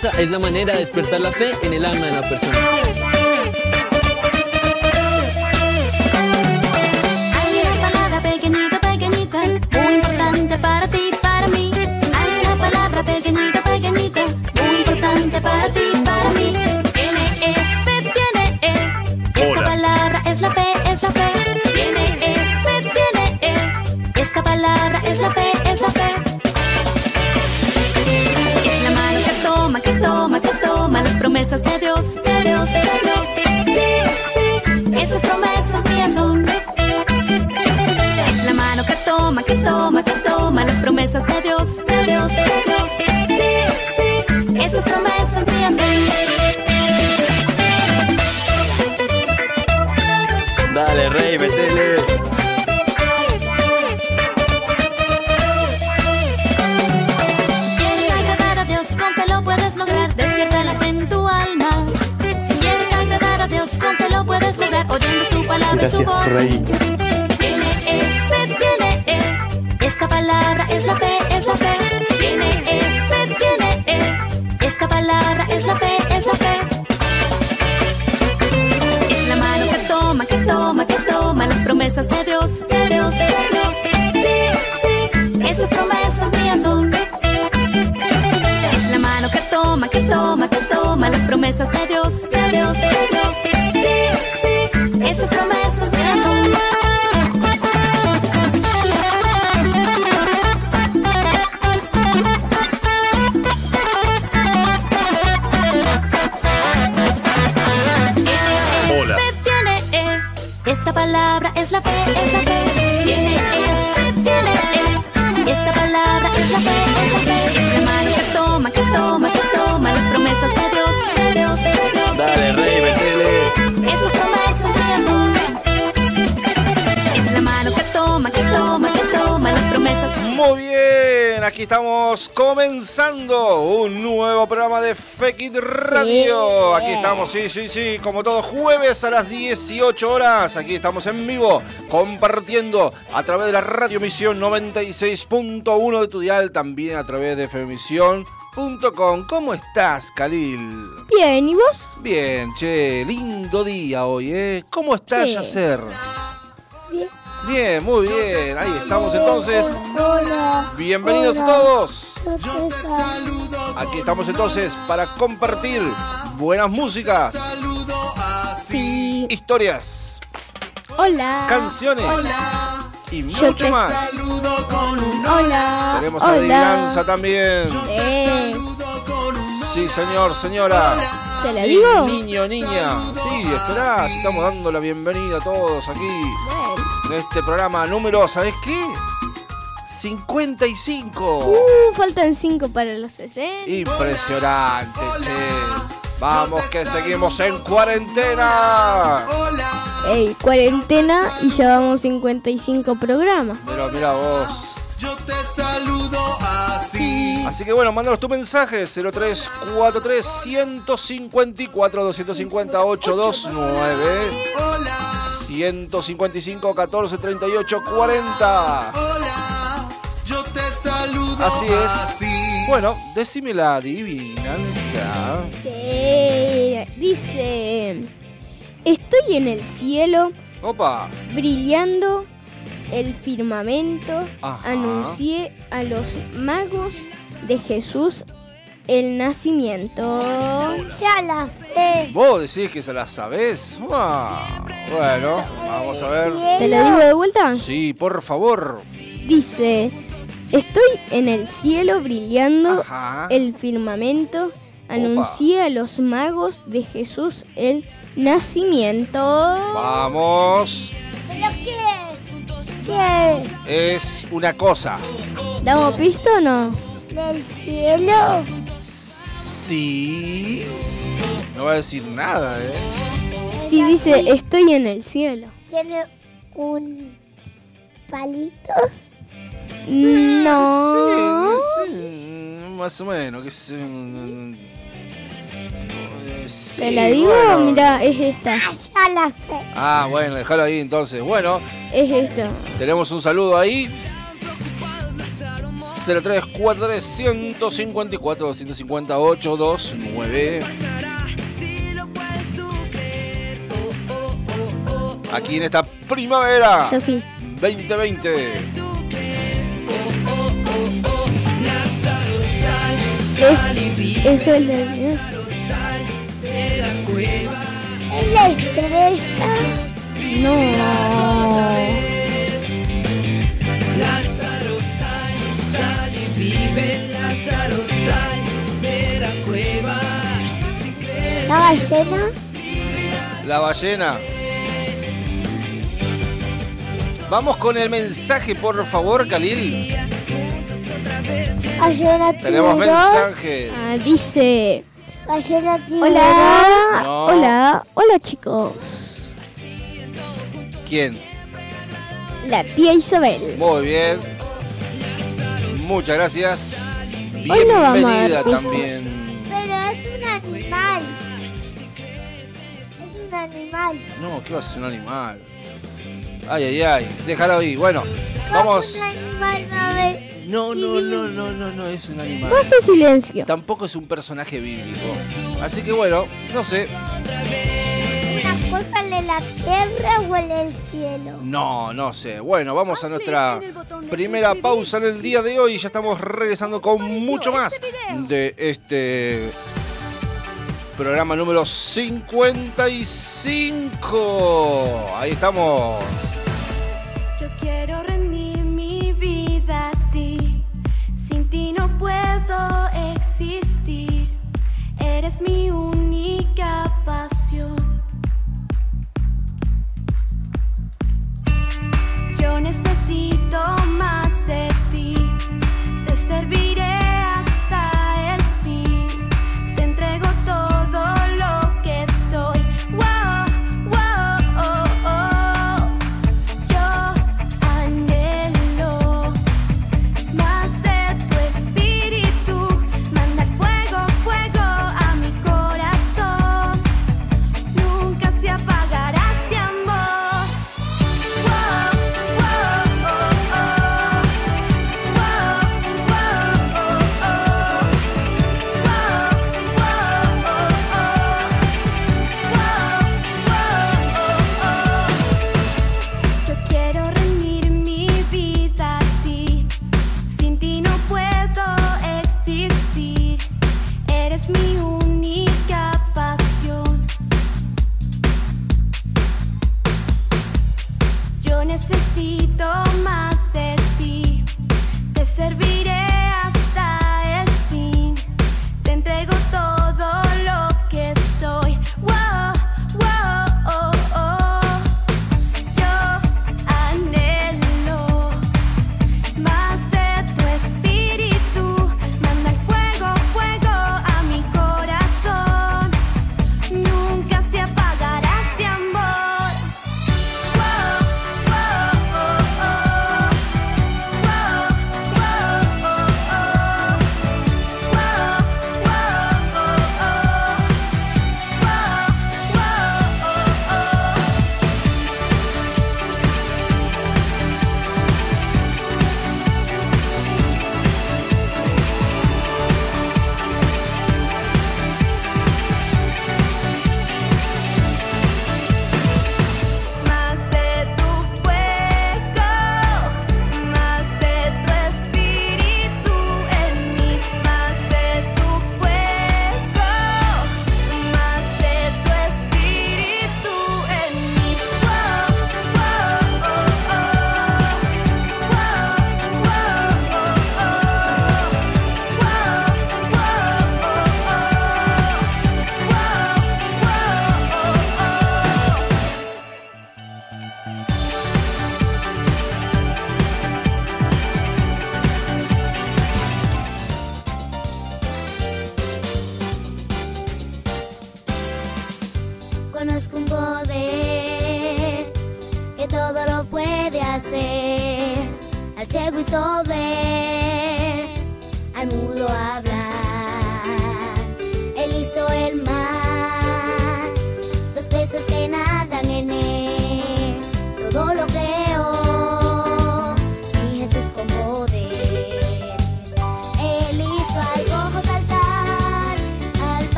esa es la manera de despertar la fe en el alma de la persona. Promesas de Dios, de Dios, de Dios. Sí, sí, esas promesas mías son. La mano que toma, que toma, que toma las promesas de Dios, de Dios, de Dios. Sí, sí, esas promesas mías son. Dale, rey, metele. Su palabra y su voz. Tiene E, fe, tiene E. Esa palabra es la fe, es la fe. Tiene E, fe, tiene E. Esa palabra es la fe, es la fe. Es la mano que toma, que toma, que toma las promesas de Dios, de Dios, de Dios. Sí, sí, esas promesas mías son. Es la mano que toma, que toma, que toma las promesas de Dios, de Dios, de Dios. Aquí estamos comenzando un nuevo programa de Fekit Radio. Aquí estamos, sí, sí, sí, como todo jueves a las 18 horas. Aquí estamos en vivo compartiendo a través de la Radio Misión 96.1 de tu dial, también a través de femisión.com. ¿Cómo estás, Khalil? Bien, ¿y vos? Bien, che, lindo día hoy, ¿eh? ¿Cómo estás, Sí. Yacer? Bien. Bien, muy bien. Ahí estamos entonces. Hola. Bienvenidos a Hola. todos. Aquí estamos entonces para compartir buenas músicas, Sí. historias, Hola. canciones y Yo mucho te más. Hola. Tenemos Hola. adivinanza también. Eh, Sí, señor, señora. ¿Te la Sí, digo? Niño, niña. Sí, esperá, si estamos dando la bienvenida a todos aquí bueno. en este programa número, ¿sabes qué? 55. Uh, faltan cinco para los 60. Impresionante, che. Vamos que seguimos en cuarentena. Ey, cuarentena y ya vamos 55 programas. Pero mira vos. Así que bueno, mándanos tu mensaje 0343 154 250 829 155 14 38 40 Así es. Bueno, decime la adivinanza. Sí. Dice, estoy en el cielo Opa. brillando el firmamento, Ajá. anuncié a los magos de Jesús el nacimiento. Ya la sé. Vos decís que se la sabés. Ah, bueno, vamos a ver. ¿Te la digo de vuelta? Sí, por favor. Dice, estoy en el cielo brillando Ajá. el firmamento, anuncié a los magos de Jesús el nacimiento. Vamos. ¿Pero qué es? ¿Qué Es una cosa. ¿Damos pista o no? ¿Del cielo? Sí. No va a decir nada, ¿eh? Sí, dice, estoy en el cielo. ¿Tiene un palitos? No. Sí, sí, más o menos. Que se- sí, ¿Te la digo? bueno. Mira, es esta. Ya la sé. Ah, bueno, déjalo ahí entonces. Bueno, Es esta. tenemos un saludo ahí. 0343 154 258 29. Aquí en esta primavera Yo sí. 2020. Es, eso es la Dios. La estrella. No. Ballena. La ballena. Vamos con el mensaje, por favor, Khalil. Ballena Tenemos mensaje. Ah, dice. Ballena tiburón. Hola. No. Hola. Hola chicos. ¿Quién? La tía Isabel. Muy bien. Muchas gracias. Hoy no vamos a Bienvenida también. Pero es un animal. Es un animal. No, ¿qué va a ser un animal? Ay, ay, ay. Déjalo ahí. Bueno, vamos. Un animal. No, no, no, no, no, no es un animal. No sé silencio. Tampoco es un personaje bíblico. Así que bueno, no sé. ¿Una cosa de la tierra o en el cielo? No, no sé. Bueno, vamos a nuestra primera pausa en el día de hoy. Ya estamos regresando con mucho más de este programa número 55. Ahí estamos. Yo quiero rendir mi vida a ti. Sin ti no puedo existir. Eres mi única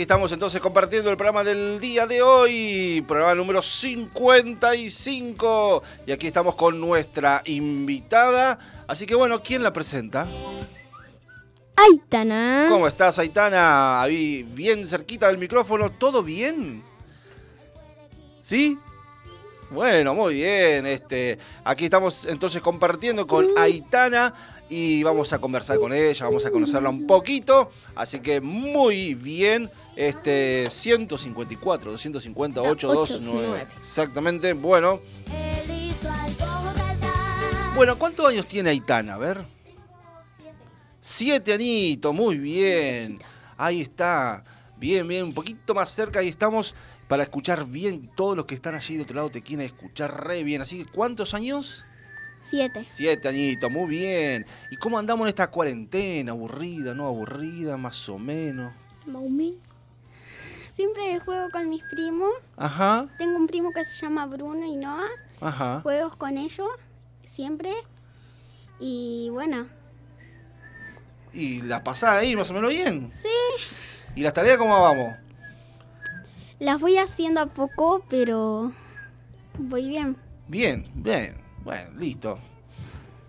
aquí estamos entonces compartiendo el programa del día de hoy, programa número 55. Y aquí estamos con nuestra invitada. Así que bueno, ¿quién la presenta? Aitana. ¿Cómo estás, Aitana? Ahí, bien cerquita del micrófono, ¿todo bien? ¿Sí? Bueno, muy bien. Este, aquí estamos entonces compartiendo con Aitana y vamos a conversar con ella, vamos a conocerla un poquito. Así que muy bien. Este, 154, 258, 29. Exactamente. Bueno. Bueno, ¿cuántos años tiene Aitana? A ver. Siete añitos, muy bien. Ahí está. Bien, bien, un poquito más cerca, ahí estamos para escuchar bien. Todos los que están allí de otro lado te quieren escuchar re bien. Así que, ¿cuántos años? Siete. Siete añitos, muy bien. ¿Y cómo andamos en esta cuarentena? ¿Aburrida, no aburrida, más o menos? Maumi. Siempre juego con mis primos. Ajá, Tengo un primo que se llama Bruno y Noah. ajá. Juegos con ellos siempre. Y bueno, ¿Y la pasada ahí más o menos bien? sí, ¿Y las tareas cómo vamos? las voy haciendo a poco, pero voy bien. Bien, bien. Bueno, listo.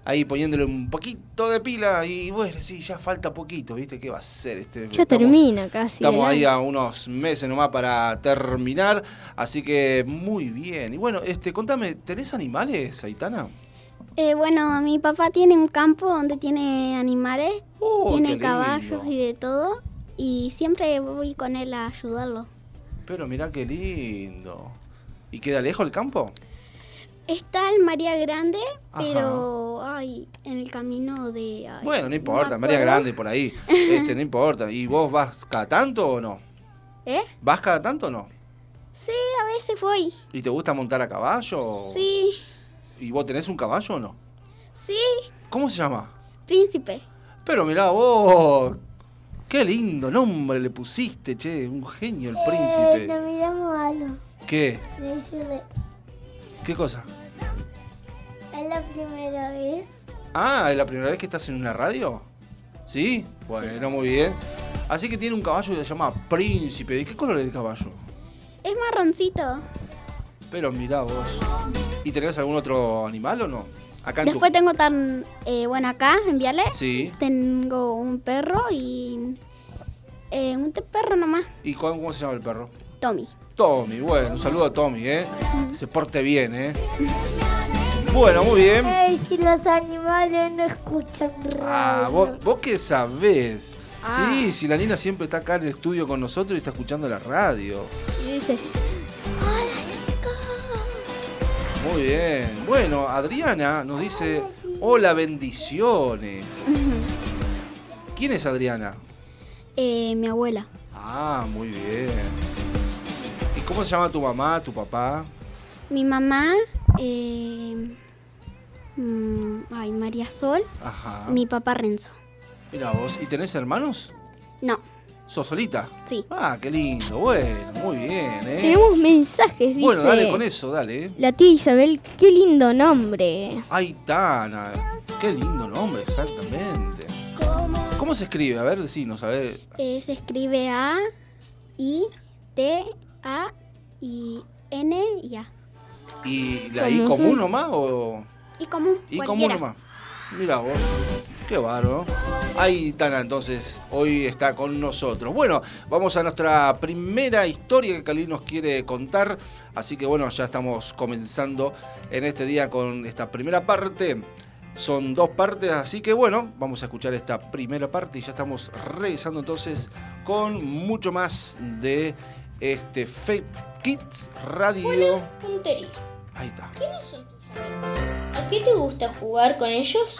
Ahí poniéndole un poquito de pila y bueno, sí, ya falta poquito, ¿viste? ¿Qué va a ser este? Ya estamos- termina casi. Estamos ahí a unos meses nomás para terminar, así que muy bien. Y bueno, este, contame, ¿tenés animales, Aitana? Eh, bueno, mi papá tiene un campo donde tiene animales, Oh, tiene caballos y de todo. Y siempre voy con él a ayudarlo. Pero mirá qué lindo. ¿Y queda lejos el campo? Está el María Grande, Ajá. pero ay, en el camino de... ay, Bueno, no importa, María. Grande por ahí. Este, no importa. ¿Y vos vas cada tanto o no? ¿Eh? ¿Vas cada tanto o no? Sí, a veces voy. ¿Y te gusta montar a caballo? Sí, ¿Y vos tenés un caballo o no? sí, ¿Cómo se llama? príncipe. Pero mirá vos. Qué lindo nombre le pusiste, che. Un genio el Eh, príncipe. nos miramos algo. ¿Qué? ¿Qué cosa? Es la primera vez. Ah, ¿es la primera vez que estás en una radio? ¿Sí? Bueno, muy bien. Así que tiene un caballo que se llama Príncipe. ¿De qué color es el caballo? Es marroncito. Pero mirá vos. ¿Y tenés algún otro animal o no? Acá tu- Después tengo tan... eh, bueno, acá en Viale Sí. tengo un perro y... eh, un perro nomás, ¿Y cómo, cómo se llama el perro? Tommy. Tommy, bueno, un saludo a Tommy, ¿eh? Que se porte bien, ¿eh? Bueno, muy bien. Ey, si los animales no escuchan Ah, radio. vos, vos qué sabés. Ah. Sí, si la Nina siempre está acá en el estudio con nosotros y está escuchando la radio. Y dice, Muy bien. Bueno, Adriana nos dice, hola, bendiciones. ¿Quién es Adriana? Eh, mi abuela. Ah, muy bien. ¿Y cómo se llama tu mamá, tu papá? Mi mamá... eh, mm, ay, María Sol. Ajá. Mi papá Renzo. Mira vos, ¿y tenés hermanos? No, ¿Sos solita? sí. Ah, qué lindo. Bueno, muy bien, ¿eh? tenemos mensajes, dice. Bueno, dale con eso, dale. La tía Isabel, qué lindo nombre. Aitana. Qué lindo nombre, exactamente. ¿Cómo se escribe? A ver, decinos, a ver. Eh, se escribe A, I, T, A, y N y A. ¿Y la I ¿Cómo común nomás o...? Y común, Y común cualquiera. nomás. Mira vos. Qué bárbaro. Aitana, entonces, hoy está con nosotros. Bueno, vamos a nuestra primera historia que Cali nos quiere contar. Así que bueno, ya estamos comenzando en este día con esta primera parte. Son dos partes, así que bueno, vamos a escuchar esta primera parte y ya estamos regresando entonces con mucho más de este Fake Kids Radio. Ahí está. ¿Quiénes son tus amigos? ¿A qué te gusta jugar con ellos?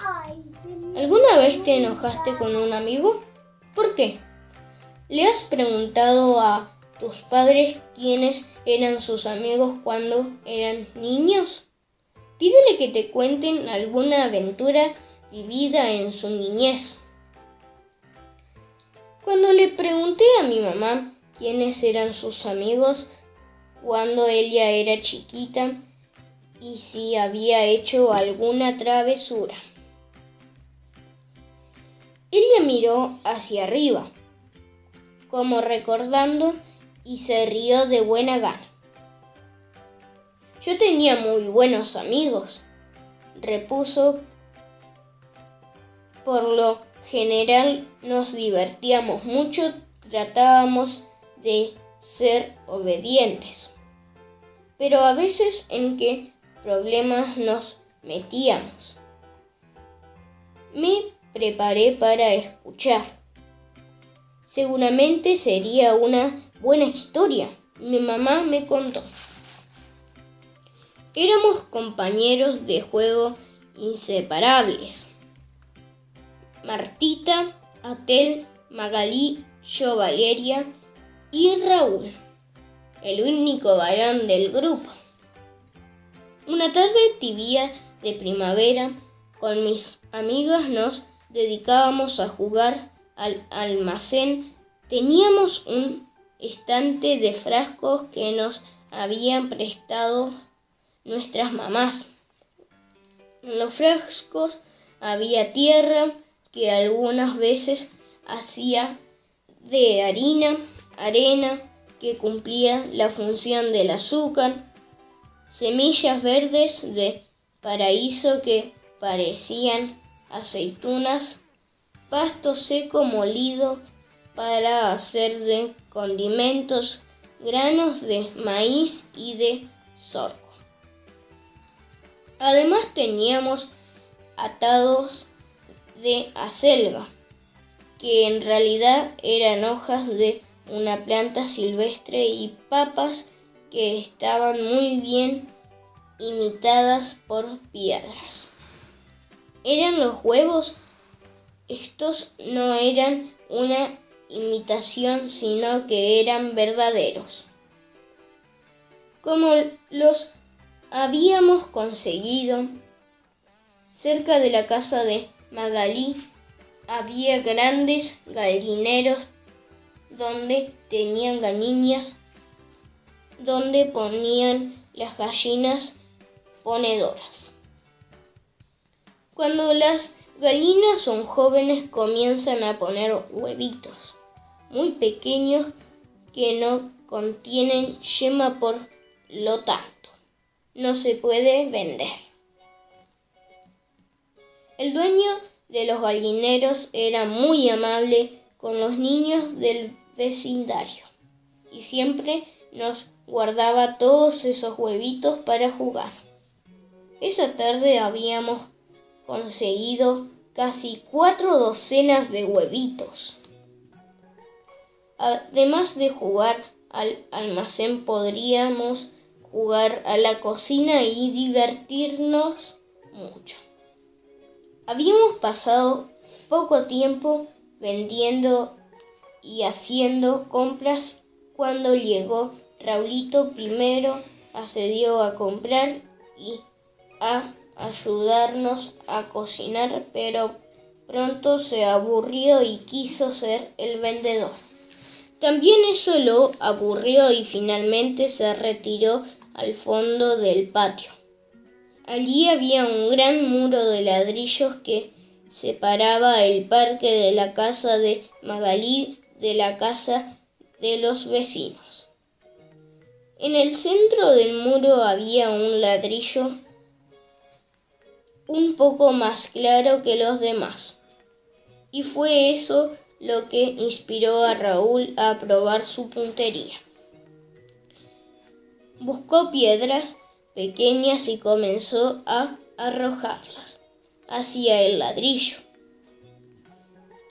¿Alguna vez te enojaste con un amigo? ¿Por qué? ¿Le has preguntado a tus padres quiénes eran sus amigos cuando eran niños? Pídele que te cuenten alguna aventura vivida en su niñez. Cuando le pregunté a mi mamá quiénes eran sus amigos cuando ella era chiquita y si había hecho alguna travesura. Ella miró hacia arriba, como recordando y se rió de buena gana. Yo tenía muy buenos amigos, repuso. Por lo general nos divertíamos mucho, tratábamos de ser obedientes. Pero a veces en qué problemas nos metíamos. Me preparé para escuchar. Seguramente sería una buena historia. Mi mamá me contó. Éramos compañeros de juego inseparables. Martita, Atel, Magalí, yo Valeria y Raúl, el único varón del grupo. Una tarde tibia de primavera, con mis amigas nos dedicábamos a jugar al almacén. Teníamos un estante de frascos que nos habían prestado nuestras mamás. En los frascos había tierra que algunas veces hacía de harina, arena que cumplía la función del azúcar, semillas verdes de paraíso que parecían aceitunas, pasto seco molido para hacer de condimentos, granos de maíz y de sorgo. Además teníamos atados de acelga, que en realidad eran hojas de una planta silvestre y papas que estaban muy bien imitadas por piedras. ¿Eran los huevos? Estos no eran una imitación, sino que eran verdaderos. Como los habíamos conseguido, cerca de la casa de Magalí había grandes gallineros donde tenían gallinas, donde ponían las gallinas ponedoras. Cuando las gallinas son jóvenes comienzan a poner huevitos muy pequeños que no contienen yema por lo tanto no se puede vender. El dueño de los gallineros era muy amable con los niños del vecindario y siempre nos guardaba todos esos huevitos para jugar. Esa tarde habíamos conseguido casi cuatro docenas de huevitos. Además de jugar al almacén podríamos jugar a la cocina y divertirnos mucho. Habíamos pasado poco tiempo vendiendo y haciendo compras cuando llegó Raulito primero accedió a comprar y a ayudarnos a cocinar, pero pronto se aburrió y quiso ser el vendedor. También eso lo aburrió y finalmente se retiró al fondo del patio. Allí había un gran muro de ladrillos que separaba el parque de la casa de Magalí de la casa de los vecinos. En el centro del muro había un ladrillo un poco más claro que los demás. Y fue eso lo que inspiró a Raúl a probar su puntería. Buscó piedras pequeñas y comenzó a arrojarlas hacia el ladrillo,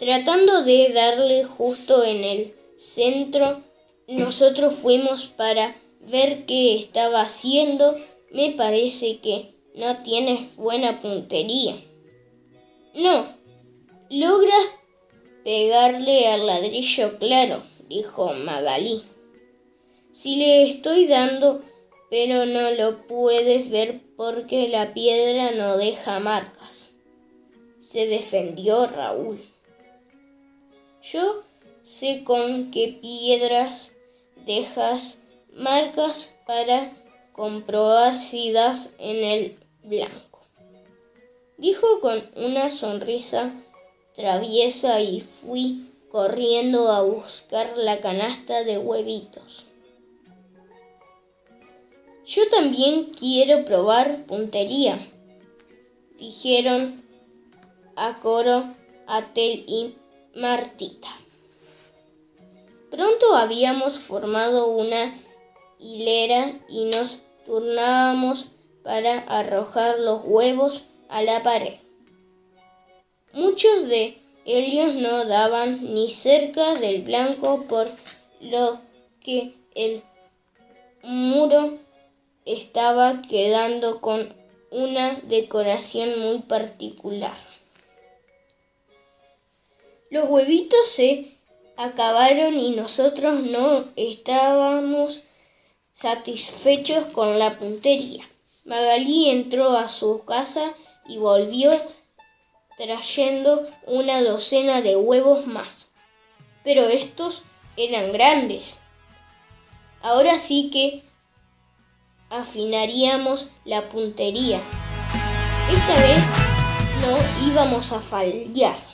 tratando de darle justo en el centro. Nosotros fuimos para ver qué estaba haciendo. Me parece que no tienes buena puntería. No, logras pegarle al ladrillo claro, dijo Magalí. Si le estoy dando, pero no lo puedes ver porque la piedra no deja marcas. Se defendió Raúl. Yo sé con qué piedras dejas marcas para comprobar si das en el blanco. Dijo con una sonrisa traviesa y fui corriendo a buscar la canasta de huevitos. Yo también quiero probar puntería, dijeron a coro Atel y Martita. Pronto habíamos formado una hilera y nos turnábamos para arrojar los huevos a la pared. Muchos de ellos no daban ni cerca del blanco por lo que el muro estaba quedando con una decoración muy particular. Los huevitos se acabaron y nosotros no estábamos satisfechos con la puntería. Magalí entró a su casa y volvió trayendo una docena de huevos más. Pero estos eran grandes. Ahora sí que afinaríamos la puntería. Esta vez no íbamos a fallar.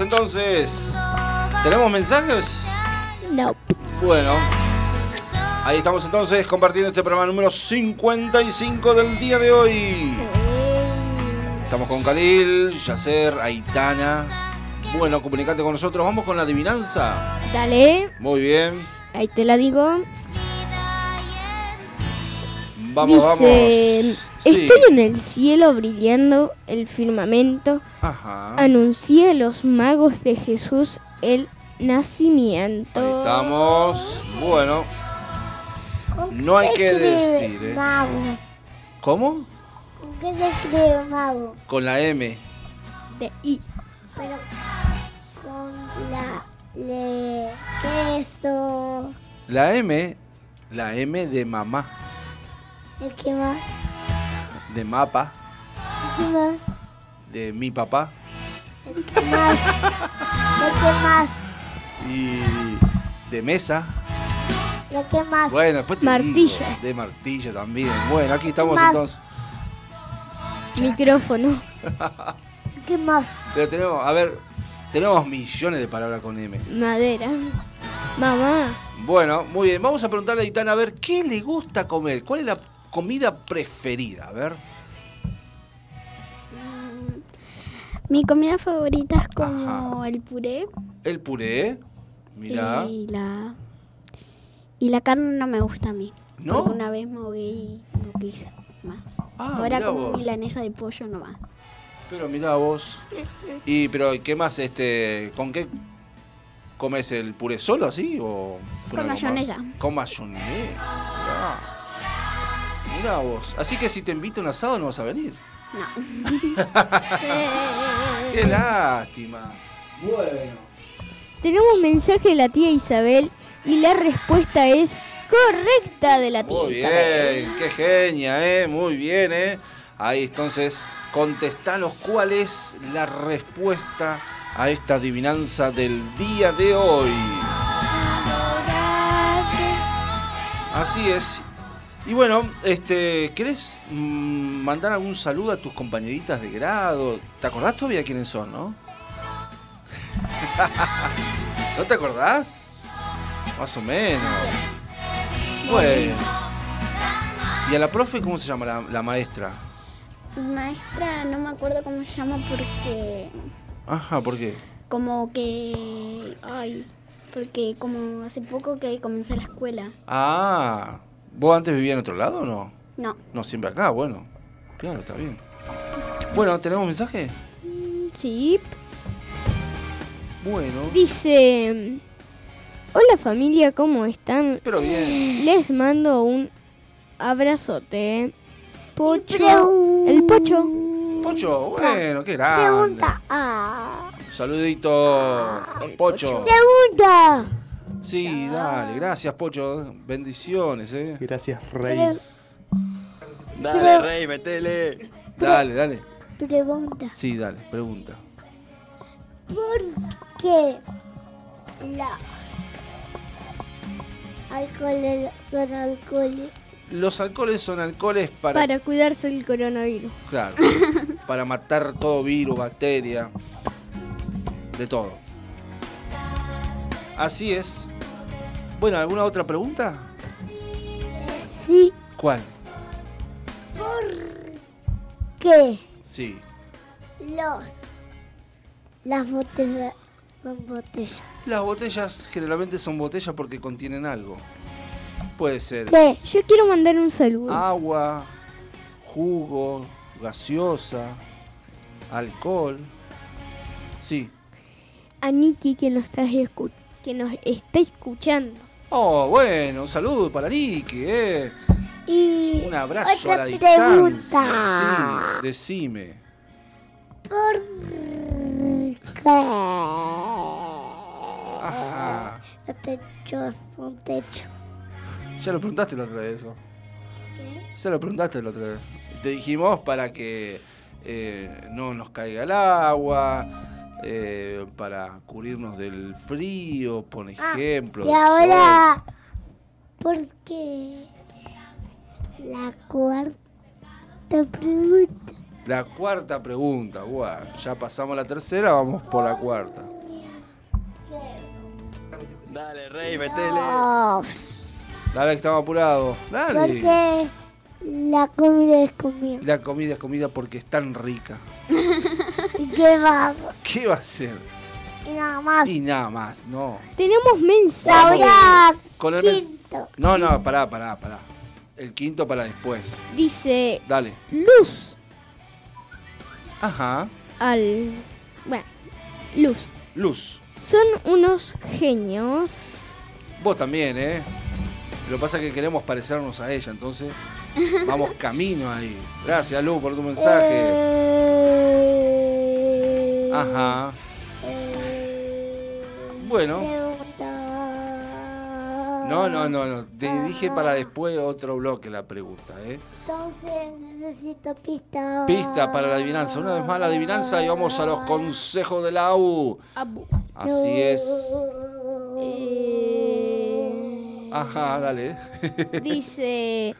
Entonces. ¿Tenemos mensajes? No. Bueno, ahí estamos entonces compartiendo este programa número 55 del día de hoy. Estamos con Khalil, Yacer, Aitana. Bueno, comunicate con nosotros. Vamos con la adivinanza. Dale, Muy bien. ahí te la digo. Vamos, Dice, vamos. Sí. estoy en el cielo brillando el firmamento. Ajá. Anuncié a los magos de Jesús el nacimiento. Ahí estamos. Bueno. No hay que decir, ¿eh? Mago. ¿Cómo? ¿Con qué se escribe mago? Con la M. De I. Pero con la le queso. La M. La M de mamá. ¿Y qué más? De mapa. ¿Y qué más? De mi papá. ¿Y qué más? ¿Y qué más? Y de mesa. ¿Y qué más? Bueno, después te Martillo. digo, de martillo también. Bueno, aquí estamos Más. entonces. Micrófono. ¿Y qué más? Pero tenemos, a ver, tenemos millones de palabras con M. Madera. Mamá. Bueno, muy bien. Vamos a preguntarle a Itana a ver qué le gusta comer. ¿Cuál es la comida preferida? A ver. Mi comida favorita es como Ajá. el puré El puré. Mirá. y la y la carne no me gusta a mí. ¿No? Porque una vez me ahogué y no quise más. Ah, Ahora como vos. milanesa de pollo nomás. Pero mirá vos. Y pero ¿qué más este con qué comes el puré solo así o Con mayonesa. Con mayonesa. Mirá. Mirá vos. Así que si te invito a un asado no vas a venir. No. Qué lástima. Bueno. Tenemos un mensaje de la tía Isabel y la respuesta es correcta de la tía Muy Isabel. bien, qué genia, ¿eh? Muy bien, ¿eh? Ahí entonces, contestanos cuál es la respuesta a esta adivinanza del día de hoy. Así es. Y bueno, este, ¿querés mm, mandar algún saludo a tus compañeritas de grado? ¿Te acordás todavía quiénes son, no? ¿No te acordás? Más o menos. Bueno. ¿Y a la profe cómo se llama la, la maestra? Maestra, no me acuerdo cómo se llama porque Ajá, ¿por qué? como que ay, Porque como hace poco que comencé la escuela. Ah, ¿vos antes vivías en otro lado o no? No. No, siempre acá, bueno. Claro, está bien. Bueno, ¿tenemos mensaje? Sí. Bueno. Dice... Hola familia, ¿cómo están? Pero bien. Les mando un abrazote. Pocho. El Pocho. Pocho, bueno, qué grande. Pregunta. Ah. Saludito, Pocho. Pregunta. Sí, dale, gracias, Pocho. Bendiciones, eh. Gracias, Rey. Dale, rey, metele. Dale, dale. Pregunta. Sí, dale, pregunta. ¿Por qué los alcoholes son alcoholes? Los alcoholes son alcoholes para, Para cuidarse del coronavirus. claro, para matar todo virus, bacteria, de todo. Así es. Bueno, ¿alguna otra pregunta? Sí. ¿Cuál? ¿Por qué Sí. los las botellas son botellas? Las botellas generalmente son botellas porque contienen algo. Puede ser ¿Qué? Yo quiero mandar un saludo. agua, jugo, gaseosa, alcohol. Sí. A Nikki que nos, está escu- que nos está escuchando. Oh, bueno, un saludo para Niki, eh. Y Un abrazo otra a la distancia. pregunta. Sí, decime. ¿Por qué Ajá. los techos son techos? Ya lo preguntaste la otra vez eso. Ya lo preguntaste la otra vez. Te dijimos para que eh, no nos caiga el agua, eh, para cubrirnos del frío, por ejemplo. Y del ahora, ¿por qué la cuarta pregunta? sol. La cuarta pregunta, guau. Ya pasamos la tercera, vamos por la cuarta. Dale, rey, metele. Dale, que estamos apurados. Dale. Porque la comida es comida. La comida es comida porque es tan rica. ¿Y qué va? ¿Qué va a ser? Y nada más. Y nada más, no. Tenemos mensajes. Con el mes- quinto. No, no, pará, pará, pará. El quinto para después. Dice Dale. Luz Ajá. al... Bueno, Luz. Luz. Son unos genios. Vos también, ¿eh? Lo que pasa es que queremos parecernos a ella, entonces vamos camino ahí. Gracias, Luz, por tu mensaje. Eh, Ajá. eh, Bueno. No, no, no, no. Te dije para después otro bloque la pregunta, ¿eh? Entonces necesito pista. Pista para la adivinanza. Una vez más la adivinanza y vamos a los consejos de la U. Abu. Así es. Eh, Ajá, dale. Dice,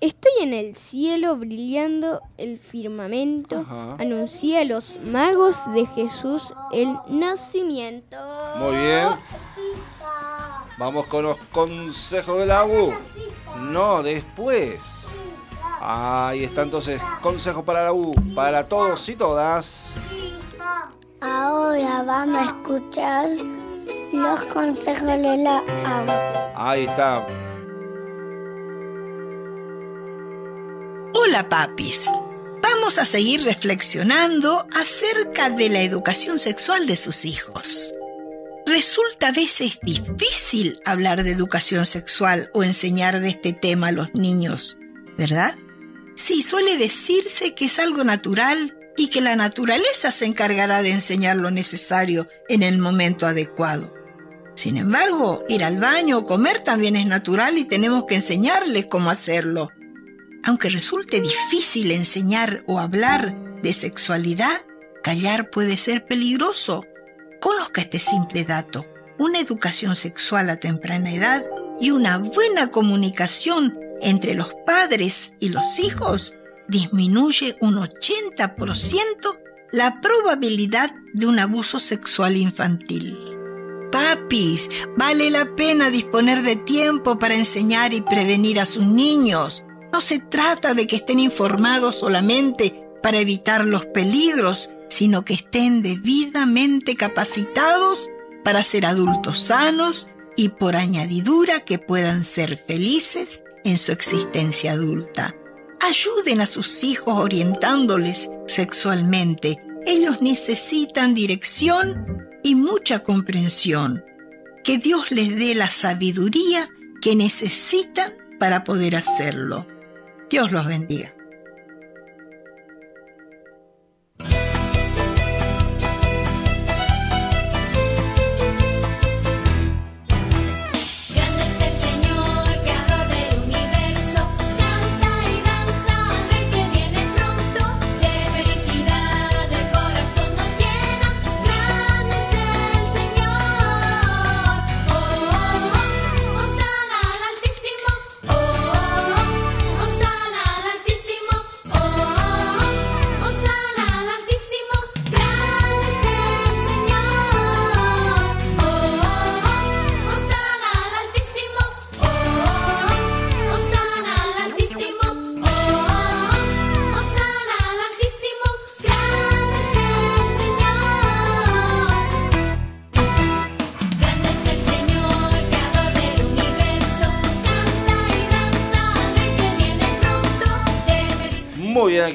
estoy en el cielo brillando el firmamento. Ajá. Anuncié a los magos de Jesús el nacimiento. Muy bien. Vamos con los consejos de la U. No, después. Ahí está entonces, consejos para la U, para todos y todas. Ahora vamos a escuchar los consejos de la agua. Ahí está. Hola papis, vamos a seguir reflexionando acerca de la educación sexual de sus hijos. Resulta a veces difícil hablar de educación sexual o enseñar de este tema a los niños, ¿verdad? Sí, suele decirse que es algo natural y que la naturaleza se encargará de enseñar lo necesario en el momento adecuado. Sin embargo, ir al baño o comer también es natural y tenemos que enseñarles cómo hacerlo. Aunque resulte difícil enseñar o hablar de sexualidad, callar puede ser peligroso. Conozca este simple dato. Una educación sexual a temprana edad y una buena comunicación entre los padres y los hijos disminuye un 80% la probabilidad de un abuso sexual infantil. Papis, vale la pena disponer de tiempo para enseñar y prevenir a sus niños. No se trata de que estén informados solamente para evitar los peligros, sino que estén debidamente capacitados para ser adultos sanos y por añadidura que puedan ser felices en su existencia adulta. Ayuden a sus hijos orientándoles sexualmente. Ellos necesitan dirección y mucha comprensión. Que Dios les dé la sabiduría que necesitan para poder hacerlo. Dios los bendiga.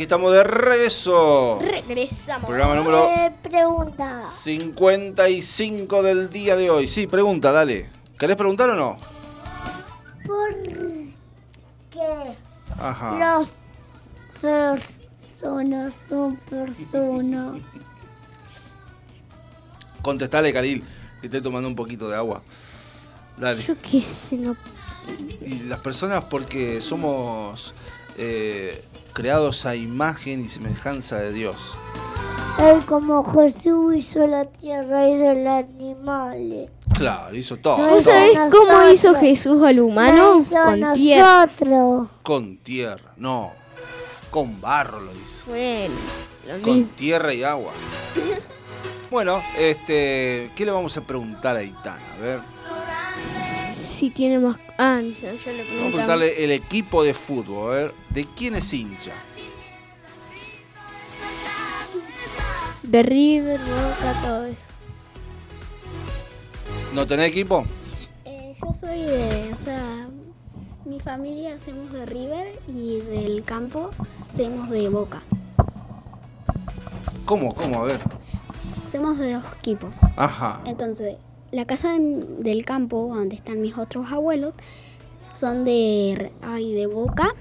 Aquí estamos de regreso. Regresamos. Programa número Eh, pregunta. 55 del día de hoy. Sí, pregunta, dale. ¿Querés preguntar o no? ¿Por qué Ajá. las personas son personas? Contestale, Karil, que estoy tomando un poquito de agua. Dale. Yo qué sé, no. Y las personas porque somos eh, creados a imagen y semejanza de Dios. Él como Jesús hizo la tierra, hizo los animales. Claro, hizo todo. No, ¿Vos Eso sabés nosotros. cómo hizo Jesús al humano? Hizo Con tierra. nosotros. Con tierra, no. Con barro lo hizo. Bueno, lo Con mismo. tierra y agua. Bueno, este, ¿qué le vamos a preguntar a Itana? A ver, Si tiene más. Ah, ya, ya le vamos a preguntarle el equipo de fútbol. A ver, ¿de quién es hincha? De River, Boca, todo eso. ¿No tenés equipo? Eh, yo soy de, o sea, mi familia hacemos de River y del campo hacemos de Boca. ¿Cómo? ¿Cómo? A ver. Hacemos de dos equipos. Ajá. Entonces, la casa de- del campo, donde están mis otros abuelos, son de, ay, de Boca.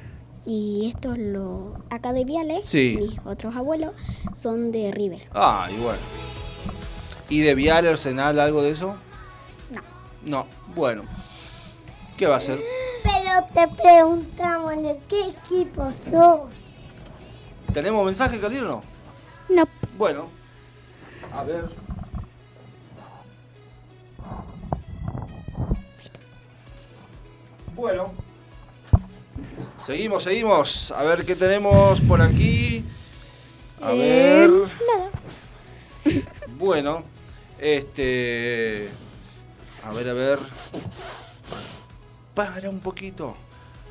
Y estos, lo, acá de Viales, Sí. mis otros abuelos, son de River. Ah, bueno. ¿Y de Vial, Arsenal, algo de eso? No. No, bueno. ¿Qué va a hacer? Pero te preguntamos, ¿de qué equipo sos? ¿Tenemos mensaje, Cali, o no? No. Bueno. A ver. Bueno. Seguimos, seguimos. A ver qué tenemos por aquí. A Eh, ver. nada. Bueno. Este. A ver, a ver. Para un poquito.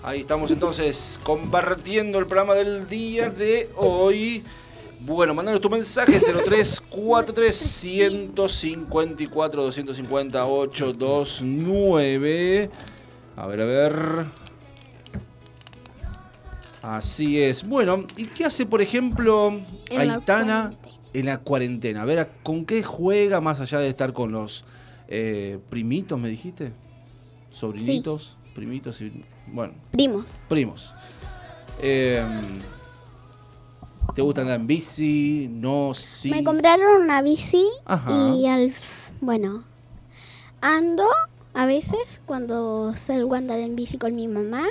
Ahí estamos entonces compartiendo el programa del día de hoy. Bueno, mandanos tu mensaje 0343 154 250 829. A ver, a ver. Así es. Bueno, ¿y qué hace, por ejemplo, En la Aitana en la cuarentena? A ver, ¿con qué juega más allá de estar con los eh, primitos, me dijiste? Sobrinitos, primitos y. Bueno, Primos. primos. Eh, ¿Te gusta andar en bici? No, sí. Me compraron una bici Ajá. y al bueno, ando a veces cuando salgo a andar en bici con mi mamá.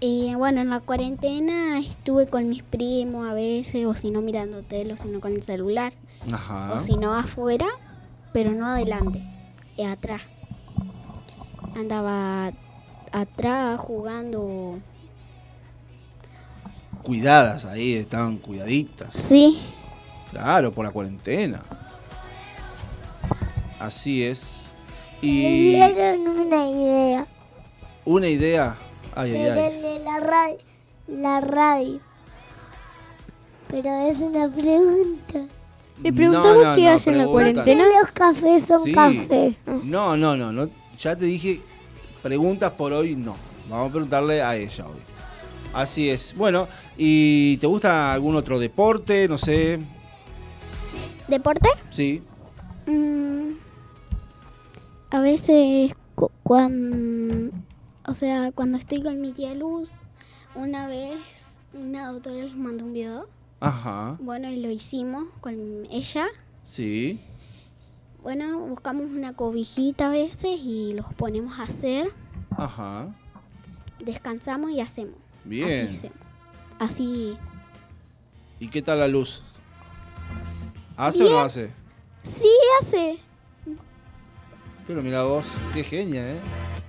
Y bueno, en la cuarentena estuve con mis primos a veces, o si no mirando tele, o si no con el celular, Ajá. o si no afuera, pero no adelante, eh, atrás. Andaba atrás jugando. Cuidadas ahí, estaban cuidaditas. Sí, Claro, por la cuarentena. Así es. Me Y dieron una idea. una idea. Ay, ay, ay. la radio, la radio. Pero es una pregunta. Le preguntamos No, no, qué no, hace en la cuarentena. Los cafés son Sí. café. No, no, no, no. Ya te dije, preguntas por hoy no. Vamos a preguntarle a ella hoy. Así es. Bueno, ¿y te gusta algún otro deporte? No sé. ¿Deporte? Sí. Mm, a veces cuando, o sea, cuando estoy con mi tía Luz, una vez una doctora les mandó un video, Ajá. bueno, y lo hicimos con ella. Sí. Bueno, buscamos una cobijita a veces y los ponemos a hacer, Ajá. descansamos y hacemos. Bien. Así, ¿Y qué tal la luz? ¿Hace o no hace? sí hace, Pero mira vos, qué genia, ¿eh?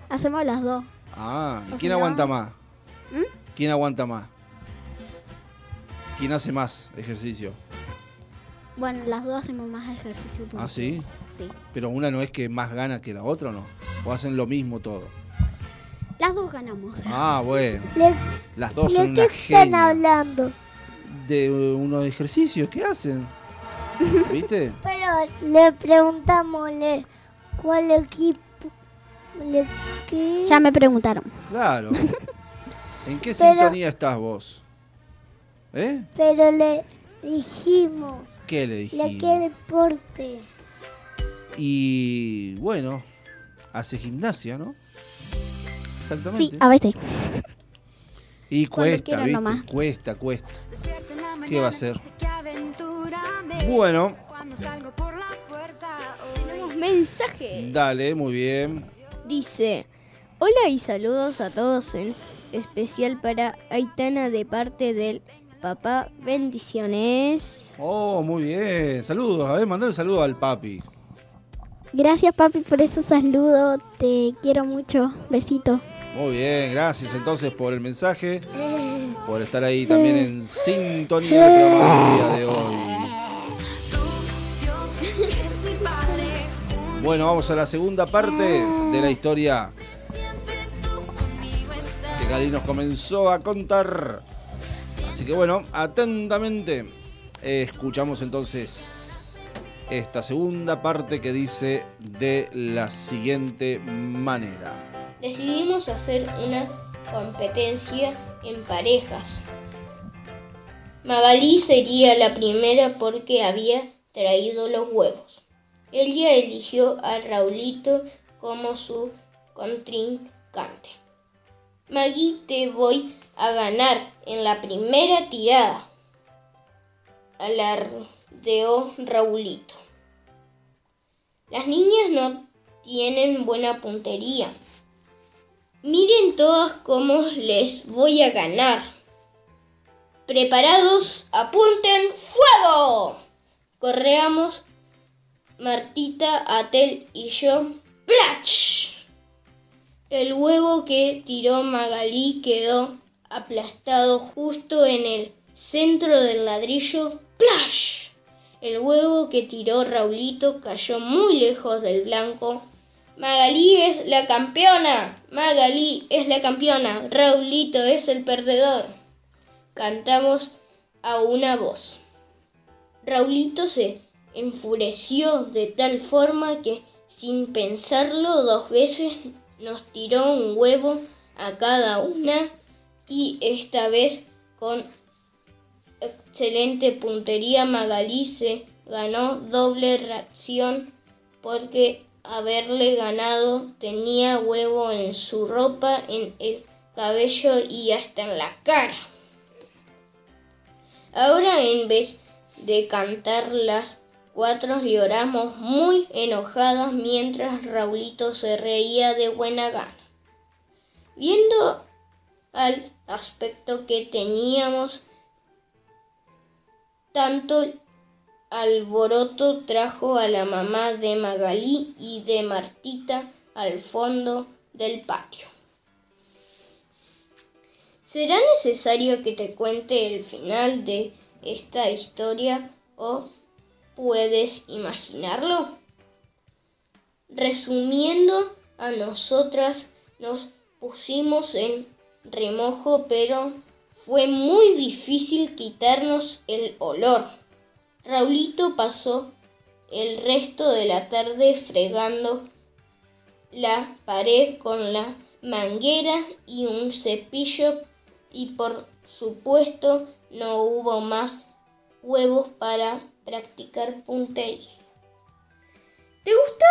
hacemos las dos. Ah, ¿y quién aguanta más? ¿Mm? ¿Quién aguanta más? ¿Quién hace más ejercicio? Bueno, las dos hacemos más ejercicio. ¿Ah, sí? Sí. Pero una no es que más gana que la otra, ¿o ¿no? O hacen lo mismo todo. Las dos ganamos. Ah, bueno. ¿De, Las dos son qué una están genia. hablando? De unos ejercicios que hacen. ¿Viste? Pero le preguntamos le- cuál equipo. Le, qué? Ya me preguntaron. Claro. ¿En qué Pero- sintonía estás vos? ¿Eh? Pero le dijimos. ¿Qué le ¿Le dijimos? qué deporte? Y bueno, hace gimnasia, ¿no? Exactamente. Sí, a veces. y cuesta, quieran ¿viste? nomás. Cuesta, cuesta. ¿Qué va a hacer? Bueno, mensajes. dale, muy bien. Dice, hola y saludos a todos, en especial para Aitana de parte del papá. Bendiciones. Oh, muy bien. Saludos. A ver, mandale saludo al papi. Gracias, papi, por esos saludos. Te quiero mucho. Besito. Muy bien, gracias entonces por el mensaje, por estar ahí también en sintonía del programa del día de hoy. Bueno, vamos a la segunda parte de la historia que Cali nos comenzó a contar. Así que bueno, atentamente eh, escuchamos entonces esta segunda parte que dice de la siguiente manera. Decidimos hacer una competencia en parejas. Magalí sería la primera porque había traído los huevos. Ella eligió a Raulito como su contrincante. Magui, te voy a ganar en la primera tirada. Alardeó Raulito. Las niñas no tienen buena puntería. Miren todas cómo les voy a ganar. Preparados, apunten, fuego. Correamos Martita, Atel y yo. ¡Plach! El huevo que tiró Magalí quedó aplastado justo en el centro del ladrillo. ¡Plash! El huevo que tiró Raulito cayó muy lejos del blanco. Magalí es la campeona. Magalí es la campeona. Raulito es el perdedor. Cantamos a una voz. Raulito se enfureció de tal forma que, sin pensarlo dos veces, nos tiró un huevo a cada una y esta vez con excelente puntería Magalí se ganó doble reacción porque haberle ganado tenía huevo en su ropa, en el cabello y hasta en la cara. Ahora en vez de cantar las cuatro lloramos muy enojadas mientras Raulito se reía de buena gana. Viendo al aspecto que teníamos, tanto alboroto trajo a la mamá de Magalí y de Martita al fondo del patio. ¿Será necesario que te cuente el final de esta historia o puedes imaginarlo? Resumiendo, a nosotras nos pusimos en remojo, pero fue muy difícil quitarnos el olor. Raulito pasó el resto de la tarde fregando la pared con la manguera y un cepillo y por supuesto no hubo más huevos para practicar puntería. ¿Te gusta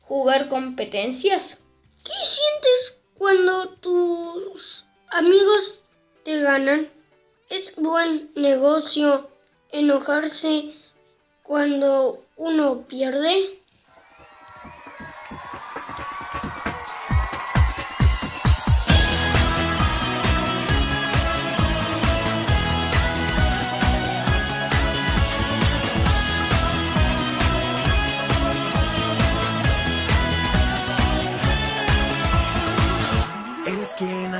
jugar competencias? ¿Qué sientes cuando tus amigos te ganan? ¿Es buen negocio enojarse cuando uno pierde?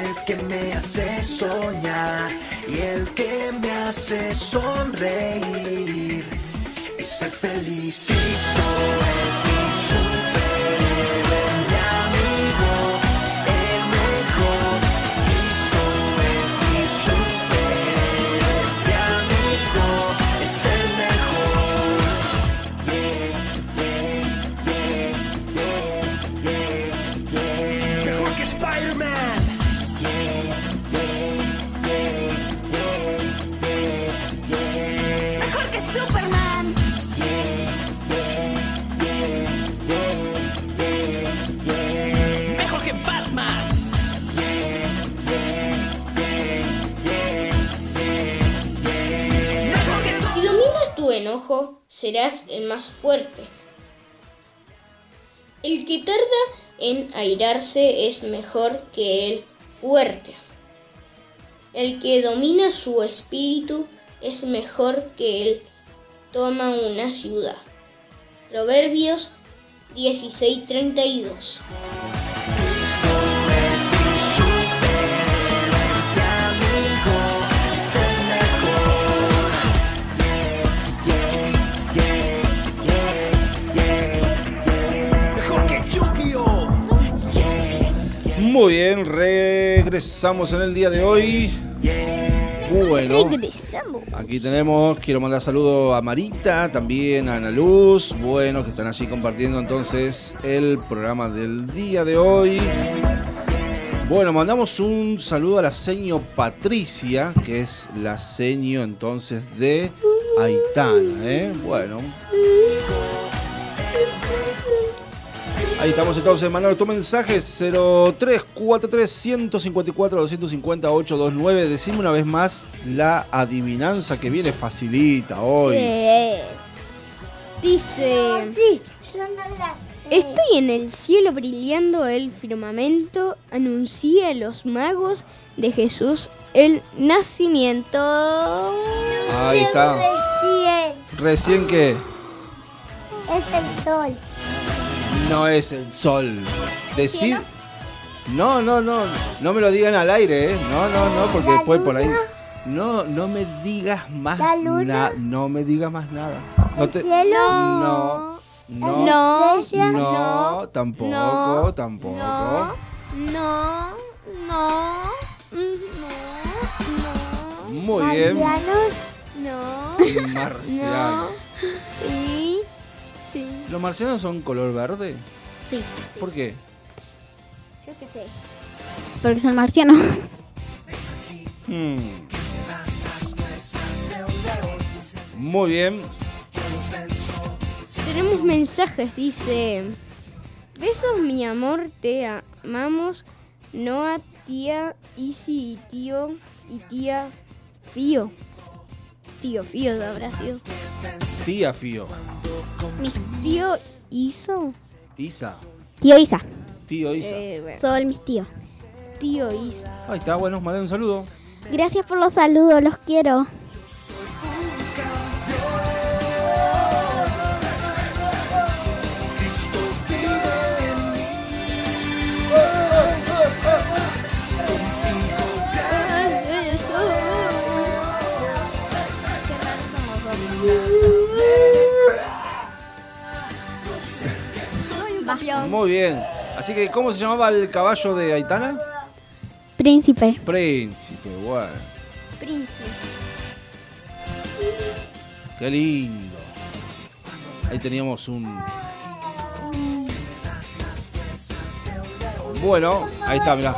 El que me hace soñar y el que me hace sonreír y ser feliz. Serás el más fuerte. El que tarda en airarse es mejor que el fuerte. El que domina su espíritu es mejor que el toma una ciudad. Proverbios 16:32. Muy bien, regresamos en el día de hoy. Bueno, aquí tenemos, quiero mandar saludos a Marita, también a Ana Luz, bueno, que están allí compartiendo entonces el programa del día de hoy. Bueno, mandamos un saludo a la seño Patricia, que es la seño entonces de Aitana, ¿eh? Bueno. Ahí estamos entonces, mandando tu mensaje 0343 154 250 829. Decime una vez más la adivinanza que viene facilita hoy. Sí. Dice. Sí, yo no la sé. Estoy en el cielo brillando el firmamento, anuncia a los magos de Jesús el nacimiento. Ahí está. Recién Recién que es el sol. No es el sol. Decir. No, no, no. No me lo digan al aire, ¿eh? No, no, no, porque después por ahí. No, no me digas más nada. No me digas más nada. No te. No. No. No. No, tampoco, no, tampoco. No, no, no, no, no, Muy bien. Marcianos. no, Marciano. sí, sí. ¿Los marcianos son color verde? Sí, ¿Por qué? Yo qué sé. porque son marcianos. Hmm. Muy bien. Tenemos mensajes, dice. Besos, mi amor, te amamos. Noa, tía Isi y tío y tía Fío. Tío Fío habrá sido. Tía Fío. Mi tío Iso. Isa. Tío Isa. Tío Isa. Eh, bueno, Son mis tíos. tío Isa. Ahí está, bueno, mandé un saludo. Gracias por los saludos, los quiero. Muy bien. Así que, ¿cómo se llamaba el caballo de Aitana? Príncipe. Príncipe, bueno. Príncipe. Qué lindo. Ahí teníamos un. Bueno, ahí está, mirá.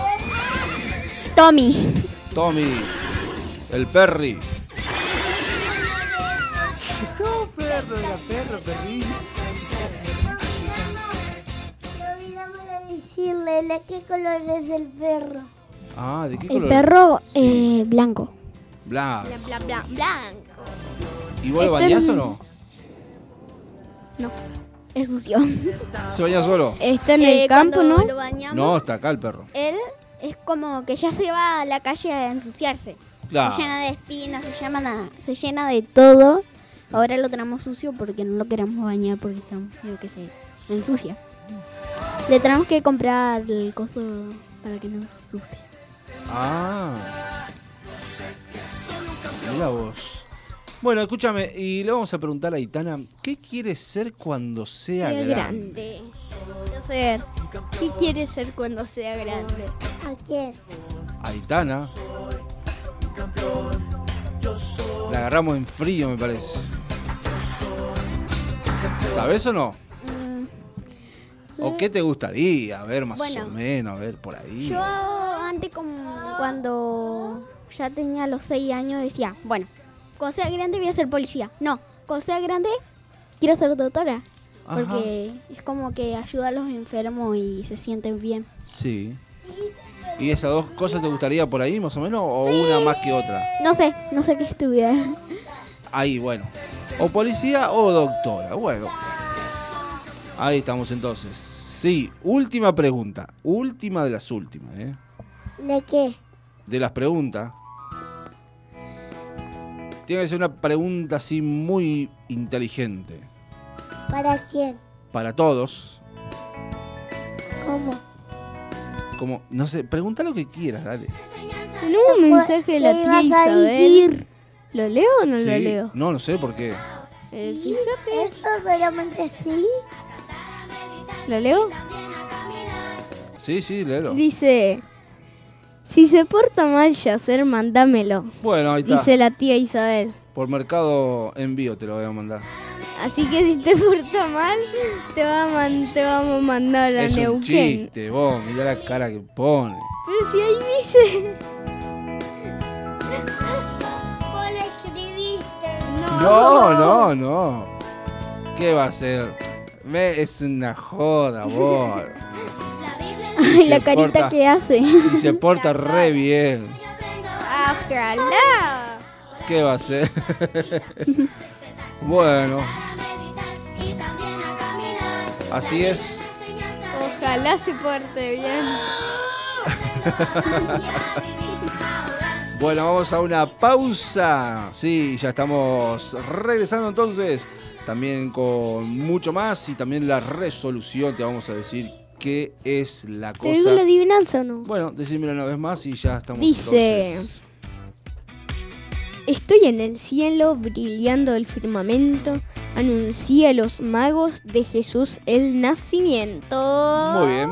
Tommy. Tommy. El Perry. perro, era perro, perrillo. ¿De qué color es el perro. Ah, ¿de qué El color? perro eh, blanco. Blanco. Blan, blan, blanco. ¿Y vos lo Este bañás o no? No. Es sucio. ¿Se baña solo? Está en Eh, el campo, ¿no? lo bañamos, No, está acá el perro. él es como que ya se va a la calle a ensuciarse. Claro. Se llena de espinas, se, llama, se llena de todo. Ahora lo tenemos sucio porque no lo queremos bañar porque estamos, digo que se ensucia. Le tenemos que comprar el coso para que no se ensucie. Ah. Mira vos. Bueno, escúchame, y le vamos a preguntar a Itana, ¿qué quiere ser cuando sea, grande? grande. Quiero ser. ¿Qué quiere ser cuando sea grande? ¿A quién? Aitana. La agarramos en frío, me parece. ¿Sabes o no? ¿O qué te gustaría? A ver, más Bueno. o menos, a ver, por ahí. Yo antes como cuando ya tenía los 6 años decía, bueno, cuando sea grande voy a ser policía. No, cuando sea grande quiero ser doctora. Ajá. Porque es como que ayuda a los enfermos y se sienten bien. Sí. ¿Y esas dos cosas te gustaría por ahí, más o menos? ¿O una más que otra? No sé, no sé qué estudiar. Ahí, bueno. O policía o doctora. Bueno. Ahí estamos entonces. Sí, última pregunta. Última de las últimas, ¿eh? ¿De qué? De las preguntas. Tiene que ser una pregunta así muy inteligente. ¿Para quién? Para todos. ¿Cómo? Como, no sé, pregunta lo que quieras, dale. Tenemos un mensaje de la ¿Qué tía Isabel. ¿Lo leo o no Sí. lo leo? No, no sé por qué. Eh, fíjate. ¿Esto solamente sí? ¿Lo leo? Sí, sí, léelo. Dice, si se porta mal Yacer, mándamelo. Bueno, ahí está. Dice la tía Isabel. Por mercado envío te lo voy a mandar. Así que si te porta mal, te, va a man- te vamos a mandar a es un Neuquén. chiste, vos, mirá la cara que pone. Pero si ahí dice... Vos lo escribiste. No, no, no. ¿Qué va a ser? Me, es una joda, vos. Ay, la carita porta- que hace. Si se porta re bien, ¡Ojalá! ¿qué va a ser? bueno. Así es. Ojalá se porte bien. Bueno, vamos a una pausa. Sí, ya estamos regresando entonces. También con mucho más y también la resolución. Te vamos a decir qué es la ¿Te digo cosa. la adivinanza o no? Bueno, decímelo una vez más y ya estamos Dice- entonces. Estoy en el cielo, brillando el firmamento. Anuncié a los magos de Jesús el nacimiento. Muy bien.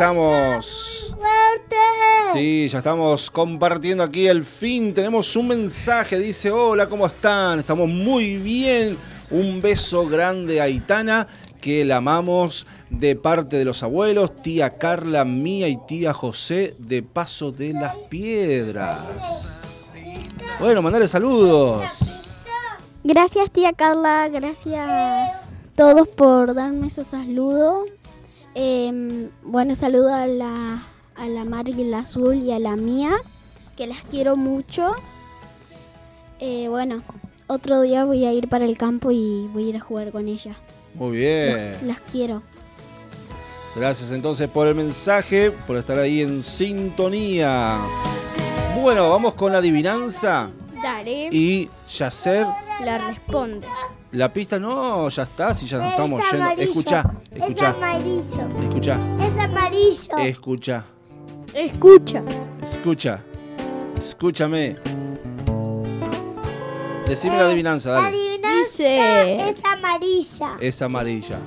Regresamos. Sí, ya estamos compartiendo aquí el fin. Tenemos un mensaje, dice, hola, ¿cómo están? Estamos muy bien. Un beso grande a Aitana, que la amamos de parte de los abuelos, tía Carla, mía y tía José de Paso de las Piedras. Bueno, mandale saludos. Gracias tía Carla, gracias todos por darme esos saludos. Em, bueno, saludo a la, a la la Azul y a la mía, que las quiero mucho. Eh, bueno, otro día voy a ir para el campo y voy a ir a jugar con ella. Muy bien. Las quiero. Gracias entonces por el mensaje, por estar ahí en sintonía. Bueno, vamos con la adivinanza. Daré Y Yacer, la responde. La pista no, ya está, si ya nos Es estamos yendo. amarillo. Escucha, Es escucha, amarillo. escucha, Es amarillo. escucha, Escucha. escucha, escúchame. Decime la adivinanza, La dale. adivinanza Dice- es amarilla. Es amarilla.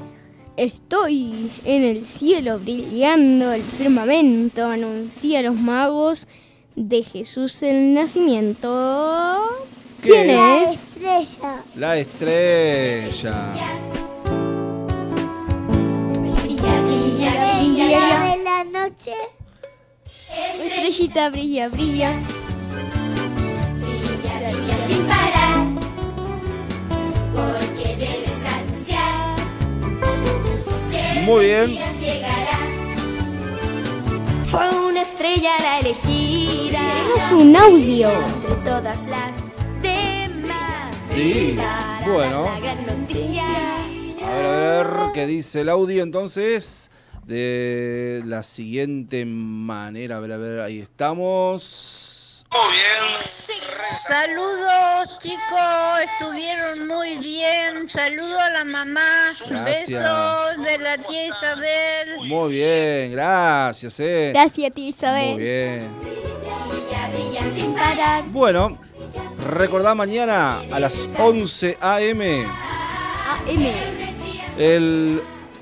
Estoy en el cielo brillando el firmamento, anuncia a los magos de Jesús el nacimiento. ¿Qué ¿Quién La es? estrella. La estrella. Brilla, brilla, brilla. de la noche. Estrellita brilla, brilla. Brilla, brilla sin parar, porque debes anunciar que Muy bien. Fue una estrella la elegida Es un audio. entre todas las. Sí, bueno. A ver, a ver, ¿qué dice el audio entonces? De la siguiente manera, a ver, a ver, ahí estamos. Muy bien. Saludos chicos, estuvieron muy bien. Saludo a la mamá. Gracias. Besos de la tía Isabel. Muy bien, gracias, eh. Gracias, tía Isabel. Muy bien. Bueno, recordá mañana a las 11 a.m. AM. el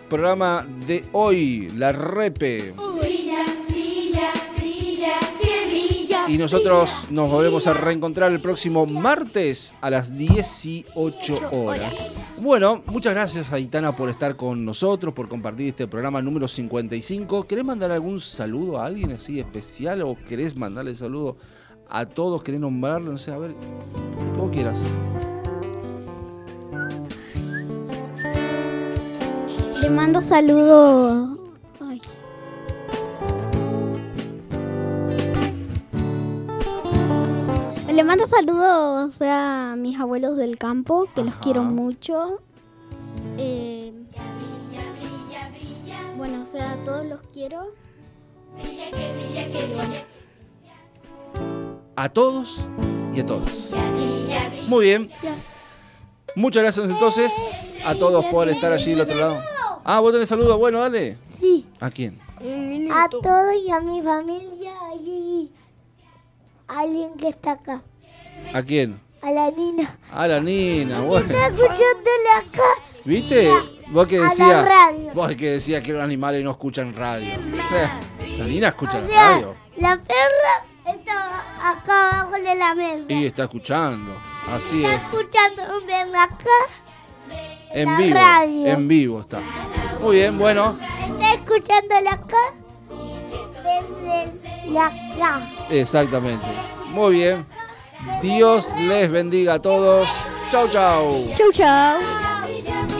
programa de hoy, la repe. Brilla, brilla, brilla, que brilla. Y nosotros nos volvemos a reencontrar el próximo martes a las 18 horas. Bueno, muchas gracias Aitana por estar con nosotros, por compartir este programa número 55. ¿Querés mandar algún saludo a alguien así especial o querés mandarle saludo a todos? ¿Querés nombrarlo? No sé, a ver, como quieras. Le mando saludos. Ay. Le mando saludos a mis abuelos del campo, que los quiero mucho. Eh, bueno, o sea, a todos los quiero. A todos y a todas. Muy bien. Muchas gracias entonces a todos por estar allí del otro lado. Ah, vos tenés saludos. Bueno, dale. Sí. ¿A quién? A todos y a mi familia y a alguien que está acá. ¿A quién? A la Nina. A la Nina, bueno. Está escuchándole acá. ¿Viste? Vos que decías. Vos que decías que eran animales y no escuchan radio. La Nina escucha O sea, radio. la perra está acá abajo de la mesa. Y está escuchando. Así Está es. escuchando bien acá. En la vivo. radio. En vivo está. Muy bien, bueno. Está escuchándole acá. Desde la acá. Exactamente. Muy bien. Dios les bendiga a todos. Chau, chau. Chau, chau.